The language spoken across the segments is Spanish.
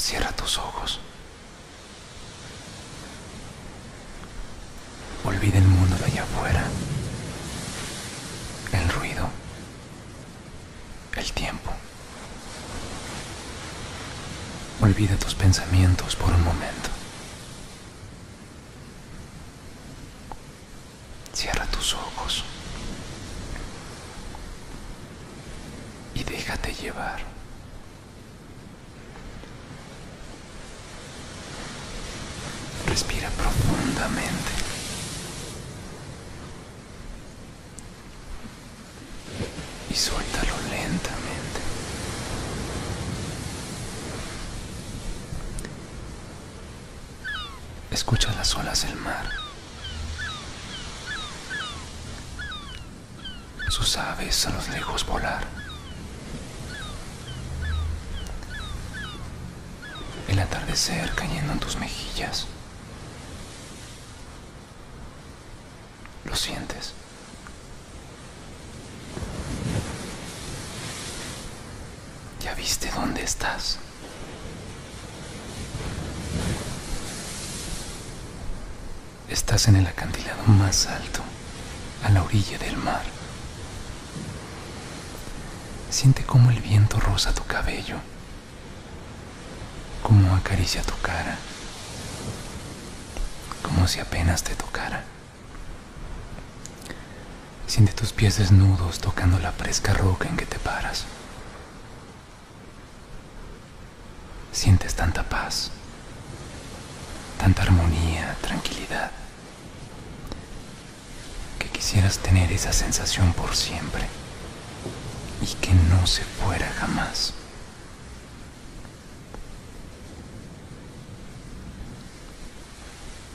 Cierra tus ojos. Olvida el mundo de allá afuera. El ruido. El tiempo. Olvida tus pensamientos por un momento. Cierra tus ojos. Y déjate llevar. Respira profundamente. Y suéltalo lentamente. Escucha las olas del mar. Sus aves a los lejos volar. El atardecer cayendo en tus mejillas. Lo sientes. ¿Ya viste dónde estás? Estás en el acantilado más alto, a la orilla del mar. Siente cómo el viento roza tu cabello, cómo acaricia tu cara, como si apenas te tocara. Siente tus pies desnudos tocando la fresca roca en que te paras. Sientes tanta paz, tanta armonía, tranquilidad, que quisieras tener esa sensación por siempre y que no se fuera jamás.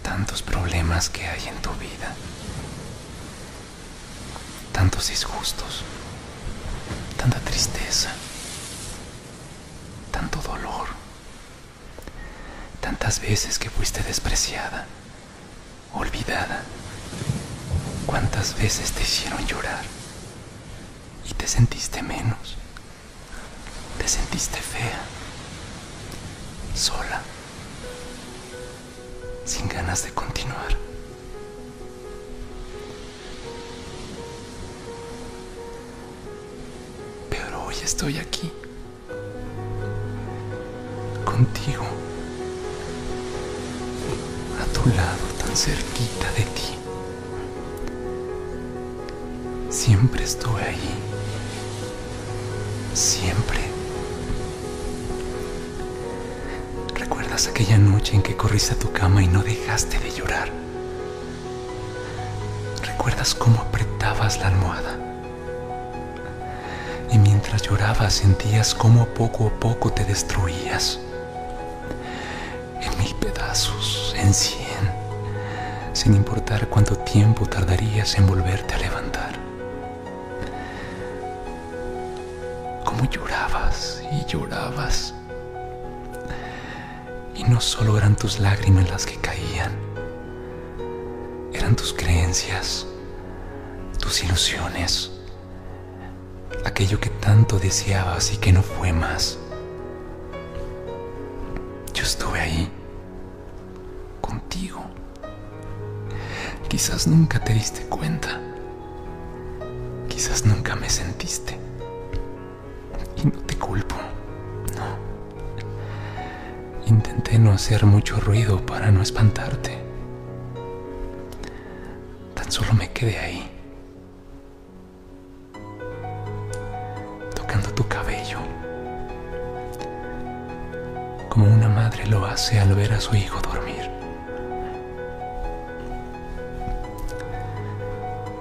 Tantos problemas que hay en tu vida, tantos disgustos, tanta tristeza, tanto dolor, tantas veces que fuiste despreciada, olvidada, cuántas veces te hicieron llorar y te sentiste menos, te sentiste fea, sola, sin ganas de continuar. Hoy estoy aquí, contigo, a tu lado, tan cerquita de ti. Siempre estuve ahí siempre. ¿Recuerdas aquella noche en que corriste a tu cama y no dejaste de llorar? ¿Recuerdas cómo apretabas la almohada? Llorabas sentías cómo poco a poco te destruías. En mil pedazos, en cien, sin importar cuánto tiempo tardarías en volverte a levantar. cómo llorabas y llorabas. Y no solo eran tus lágrimas las que caían, eran tus creencias, tus ilusiones, aquello que tanto deseabas y que no fue más. Yo estuve ahí, contigo. Quizás nunca te diste cuenta, quizás nunca me sentiste. Y no te culpo, no. Intenté no hacer mucho ruido para no espantarte. Tan solo me quedé ahí, lo hace al ver a su hijo dormir.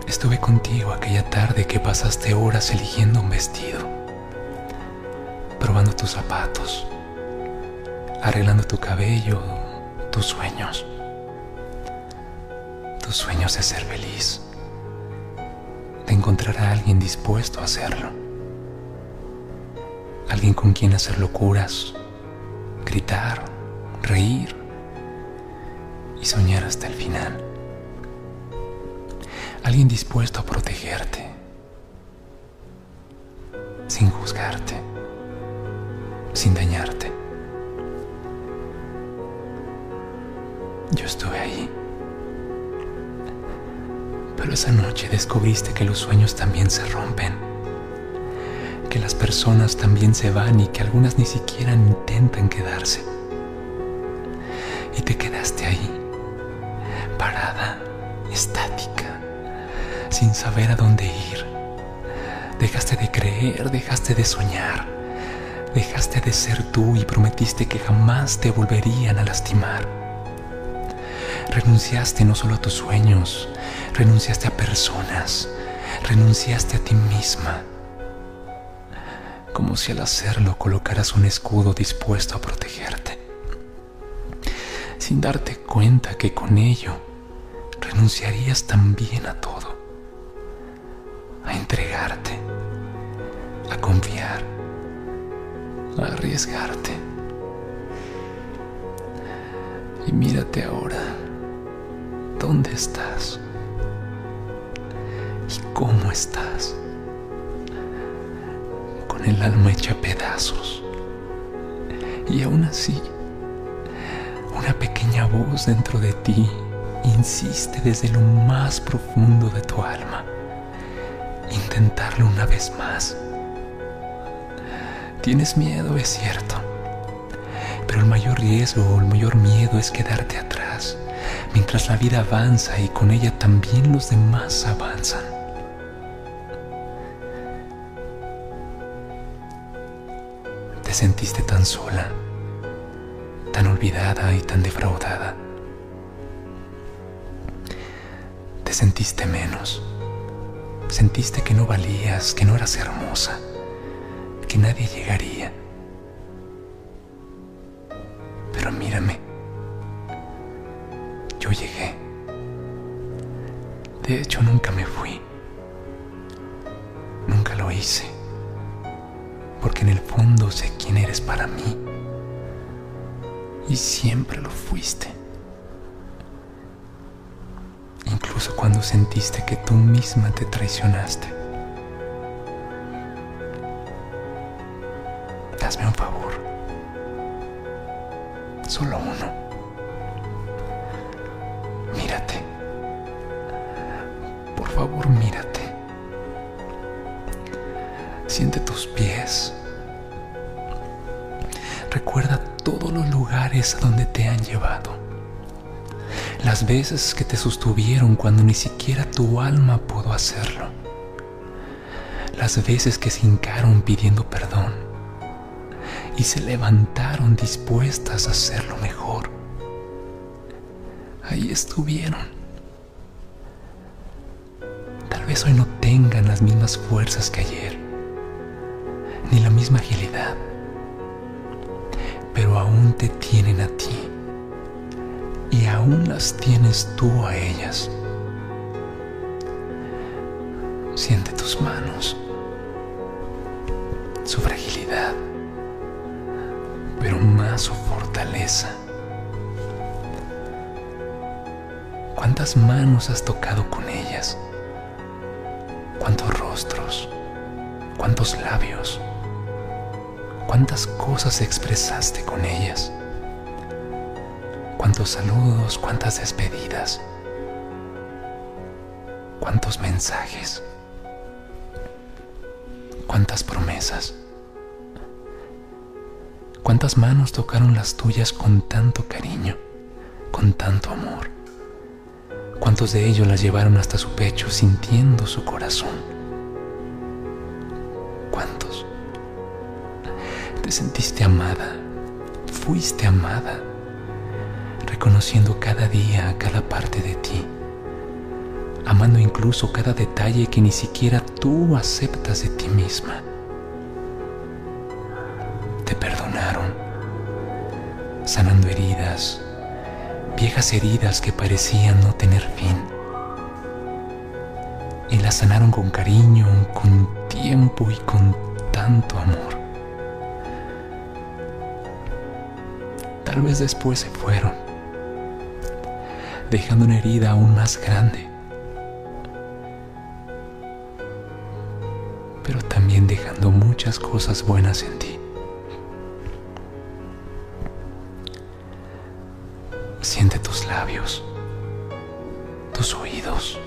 Estuve contigo aquella tarde que pasaste horas eligiendo un vestido probando tus zapatos, arreglando tu cabello, tus sueños, tus sueños de ser feliz, de encontrar a alguien dispuesto a hacerlo, alguien con quien hacer locuras, gritar, reír y soñar hasta el final, alguien dispuesto a protegerte, sin juzgarte sin dañarte. yo estuve ahí. Pero esa noche descubriste que los sueños también se rompen, que las personas también se van y que algunas ni siquiera intentan quedarse. Y te quedaste ahí, parada, estática, sin saber a dónde ir. Dejaste de creer, dejaste de soñar, dejaste de ser tú y prometiste que jamás te volverían a lastimar. Renunciaste no solo a tus sueños, renunciaste a personas, renunciaste a ti misma, como si al hacerlo colocaras un escudo dispuesto a protegerte, sin darte cuenta que con ello renunciarías también a todo, a entregarte, a confiar, a arriesgarte. Y mírate ahora, ¿dónde estás? ¿Y cómo estás? Con el alma hecha pedazos. Y aún así, una pequeña voz dentro de ti insiste desde lo más profundo de tu alma. Intentarlo una vez más. Tienes miedo, es cierto. Pero el mayor riesgo el mayor miedo es quedarte atrás, mientras la vida avanza y con ella también los demás avanzan. Te sentiste tan sola, tan olvidada y tan defraudada. Te sentiste menos. Sentiste que no valías, que no eras hermosa, que nadie llegaría. Pero mírame, yo llegué. De hecho, nunca me fui. Nunca lo hice. Porque en el fondo sé quién eres para mí. Y siempre lo fuiste. Incluso cuando sentiste que tú misma te traicionaste. Hazme un favor. Solo uno. Mírate. Por favor, mírate. Siente tus pies. Recuerda todos los lugares a donde te han llevado. Las veces que te sostuvieron cuando ni siquiera tu alma pudo hacerlo. Las veces que se hincaron pidiendo perdón y se levantaron dispuestas a hacerlo mejor. Ahí estuvieron. Tal vez hoy no tengan las mismas fuerzas que ayer, ni la misma agilidad, aún te tienen a ti y aún las tienes tú a ellas. Siente tus manos, su fragilidad, pero más su fortaleza. ¿Cuántas manos has tocado con ellas? ¿Cuántos rostros? ¿Cuántos labios? ¿Cuántas cosas expresaste con ellas? ¿Cuántos saludos? ¿Cuántas despedidas? ¿Cuántos mensajes? ¿Cuántas promesas? ¿Cuántas manos tocaron las tuyas con tanto cariño, con tanto amor? ¿Cuántos de ellos las llevaron hasta su pecho sintiendo su corazón? Te sentiste amada, fuiste amada, reconociendo cada día cada parte de ti, amando incluso cada detalle que ni siquiera tú aceptas de ti misma. Te perdonaron, sanando heridas, viejas heridas que parecían no tener fin. Y las sanaron con cariño, con tiempo y con tanto amor. Tal vez después se fueron, dejando una herida aún más grande, pero también dejando muchas cosas buenas en ti. Siente tus labios tus oídos,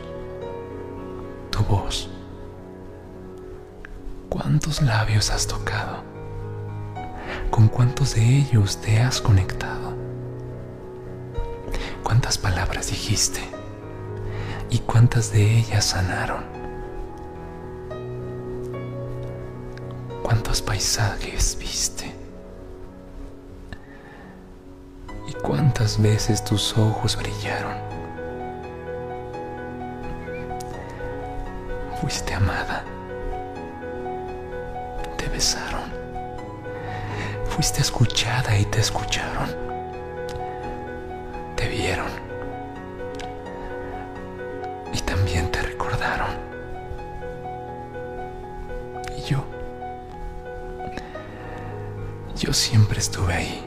tu voz. ¿Cuántos labios has tocado? ¿Con cuántos de ellos te has conectado? ¿Cuántas palabras dijiste? ¿Y cuántas de ellas sanaron? ¿Cuántos paisajes viste? ¿Y cuántas veces tus ojos brillaron? Fuiste amada. Fuiste escuchada y te escucharon. Te vieron. Y también te recordaron. Y yo. Yo siempre estuve ahí.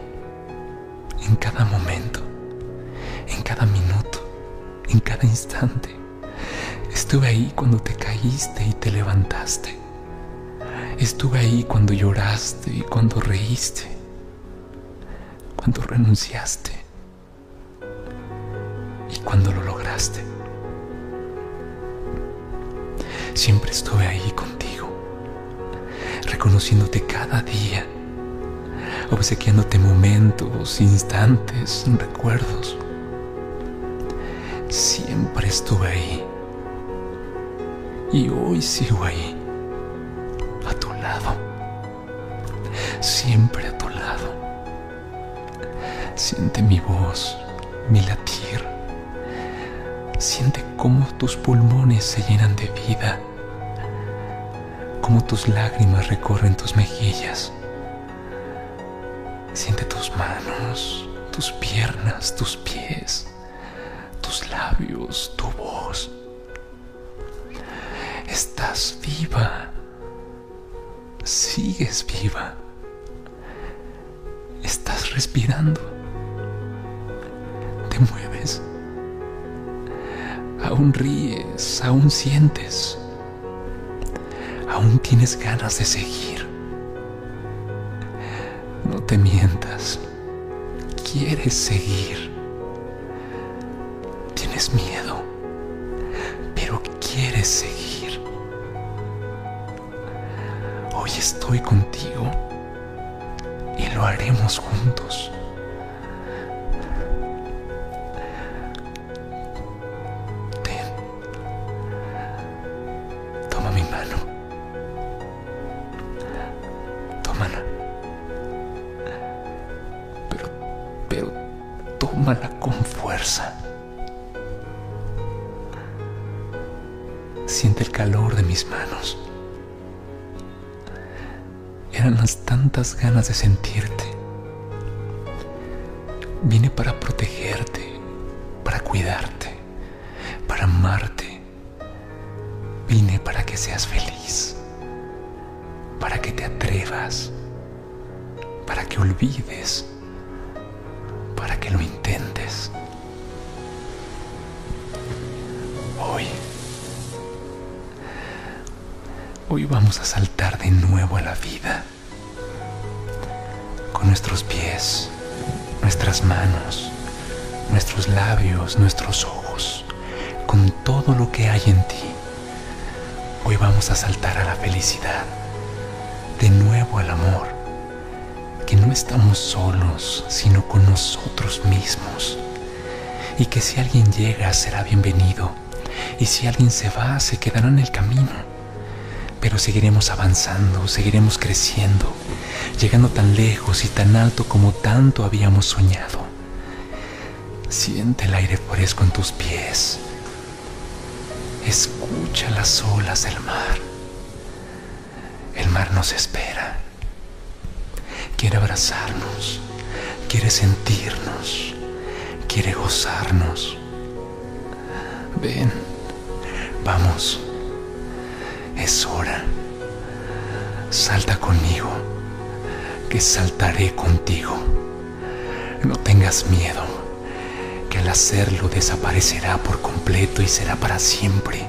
En cada momento. En cada minuto. En cada instante. Estuve ahí cuando te caíste y te levantaste. Estuve ahí cuando lloraste y cuando reíste, cuando renunciaste y cuando lo lograste. Siempre estuve ahí contigo, reconociéndote cada día, obsequiándote momentos, instantes, recuerdos. Siempre estuve ahí y hoy sigo ahí siempre a tu lado. Siente mi voz, mi latir. Siente cómo tus pulmones se llenan de vida, cómo tus lágrimas recorren tus mejillas. Siente tus manos, tus piernas, tus pies, tus labios, tu voz. Estás viva sigues viva. Estás respirando. Te mueves. Aún ríes, aún sientes. Aún tienes ganas de seguir. No te mientas. Quieres seguir. Tienes miedo, pero quieres seguir. Estoy contigo y lo haremos juntos. Ganas de sentirte. Vine para protegerte, para cuidarte, para amarte. Vine para que seas feliz, para que te atrevas, para que olvides, para que lo intentes. Hoy Hoy vamos a saltar de nuevo a la vida. Nuestros pies, nuestras manos, nuestros labios, nuestros ojos, con todo lo que hay en ti. Hoy vamos a saltar a la felicidad, de nuevo al amor, que no estamos solos, sino con nosotros mismos. Y que si alguien llega será bienvenido, y si alguien se va se quedará en el camino pero seguiremos avanzando, seguiremos creciendo, llegando tan lejos y tan alto como tanto habíamos soñado. Siente el aire fresco en tus pies. Escucha las olas del mar. El mar nos espera. Quiere abrazarnos, quiere sentirnos, quiere gozarnos. Ven, vamos es hora. Salta conmigo, que saltaré contigo. No tengas miedo, que al hacerlo desaparecerá por completo y será para siempre,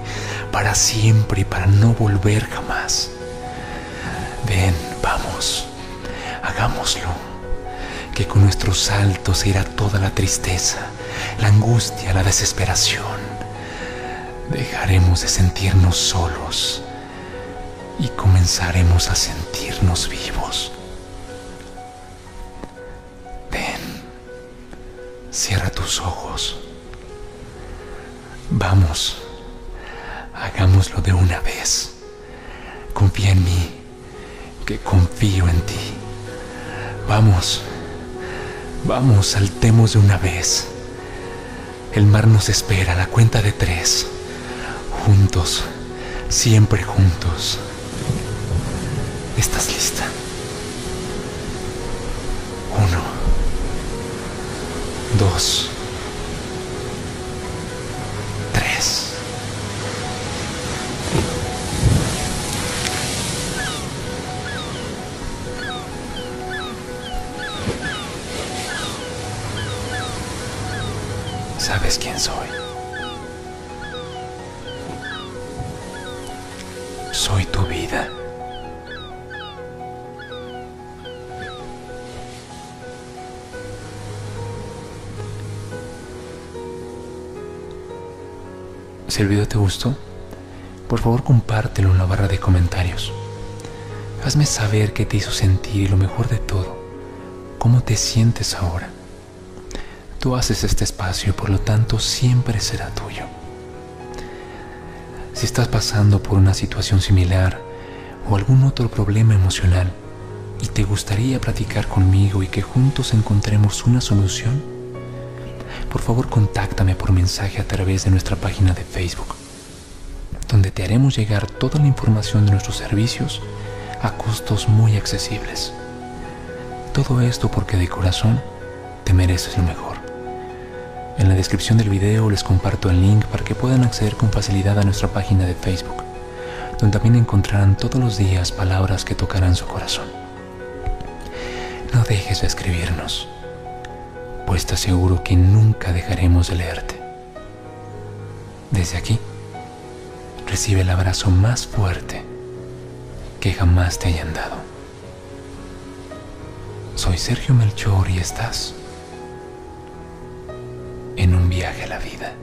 para siempre y para no volver jamás. Ven, vamos, hagámoslo, que con nuestro salto se irá toda la tristeza, la angustia, la desesperación. Dejaremos de sentirnos solos y comenzaremos a sentirnos vivos. Ven, cierra tus ojos. Vamos, hagámoslo de una vez. Confía en mí, que confío en ti. Vamos, vamos, saltemos de una vez. El mar nos espera la cuenta de tres. Juntos, siempre juntos. ¿Estás lista? Uno, dos, tres. ¿Sabes quién soy? Si el video te gustó, por favor compártelo en la barra de comentarios. Hazme saber qué te hizo sentir y lo mejor de todo, cómo te sientes ahora. Tú haces este espacio y por lo tanto siempre será tuyo. Si estás pasando por una situación similar o algún otro problema emocional y te gustaría platicar conmigo y que juntos encontremos una solución, por favor contáctame por mensaje a través de nuestra página de Facebook, donde te haremos llegar toda la información de nuestros servicios a costos muy accesibles. Todo esto porque de corazón te mereces lo mejor. En la descripción del video les comparto el link para que puedan acceder con facilidad a nuestra página de Facebook, donde también encontrarán todos los días palabras que tocarán su corazón. No dejes de escribirnos, pues te aseguro que nunca dejaremos de leerte. Desde aquí, recibe el abrazo más fuerte que jamás te hayan dado. Soy Sergio Melchor y estás en un viaje a la vida.